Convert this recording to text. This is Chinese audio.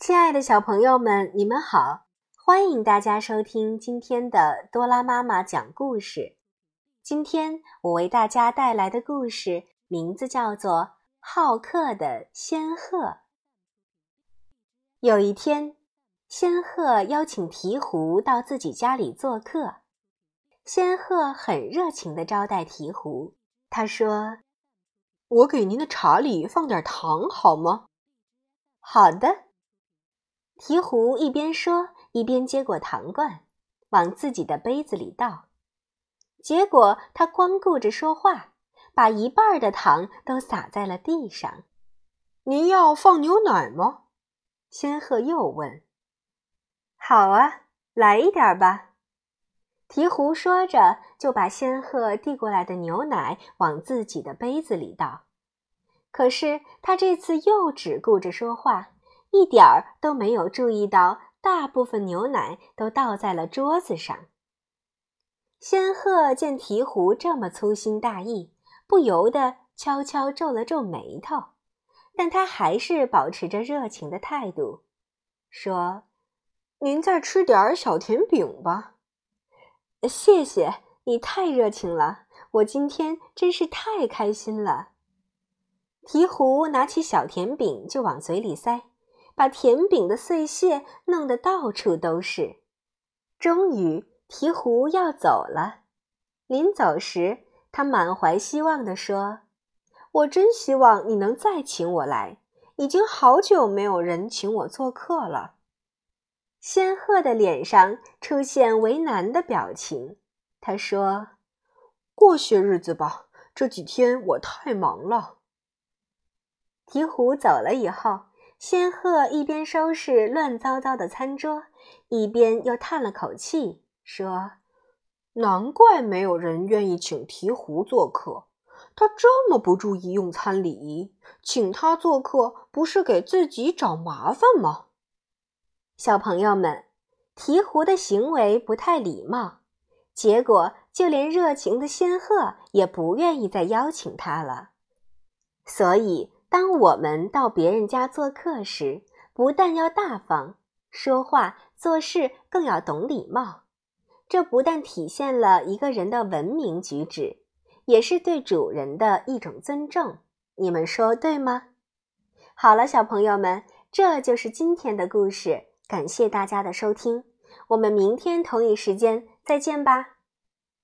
亲爱的小朋友们，你们好！欢迎大家收听今天的多拉妈妈讲故事。今天我为大家带来的故事名字叫做《好客的仙鹤》。有一天，仙鹤邀请鹈鹕到自己家里做客。仙鹤很热情地招待鹈鹕，他说：“我给您的茶里放点糖好吗？”“好的。”鹈鹕一边说，一边接过糖罐，往自己的杯子里倒。结果他光顾着说话，把一半的糖都洒在了地上。“您要放牛奶吗？”仙鹤又问。“好啊，来一点吧。”鹈鹕说着，就把仙鹤递过来的牛奶往自己的杯子里倒。可是他这次又只顾着说话。一点儿都没有注意到，大部分牛奶都倒在了桌子上。仙鹤见鹈鹕这么粗心大意，不由得悄悄皱了皱眉头，但他还是保持着热情的态度，说：“您再吃点小甜饼吧。”“谢谢你太热情了，我今天真是太开心了。”鹈鹕拿起小甜饼就往嘴里塞。把甜饼的碎屑弄得到处都是。终于，鹈鹕要走了。临走时，他满怀希望地说：“我真希望你能再请我来，已经好久没有人请我做客了。”仙鹤的脸上出现为难的表情。他说：“过些日子吧，这几天我太忙了。”鹈鹕走了以后。仙鹤一边收拾乱糟糟的餐桌，一边又叹了口气，说：“难怪没有人愿意请鹈鹕做客。他这么不注意用餐礼仪，请他做客不是给自己找麻烦吗？”小朋友们，鹈鹕的行为不太礼貌，结果就连热情的仙鹤也不愿意再邀请他了。所以。当我们到别人家做客时，不但要大方，说话做事更要懂礼貌。这不但体现了一个人的文明举止，也是对主人的一种尊重。你们说对吗？好了，小朋友们，这就是今天的故事。感谢大家的收听，我们明天同一时间再见吧。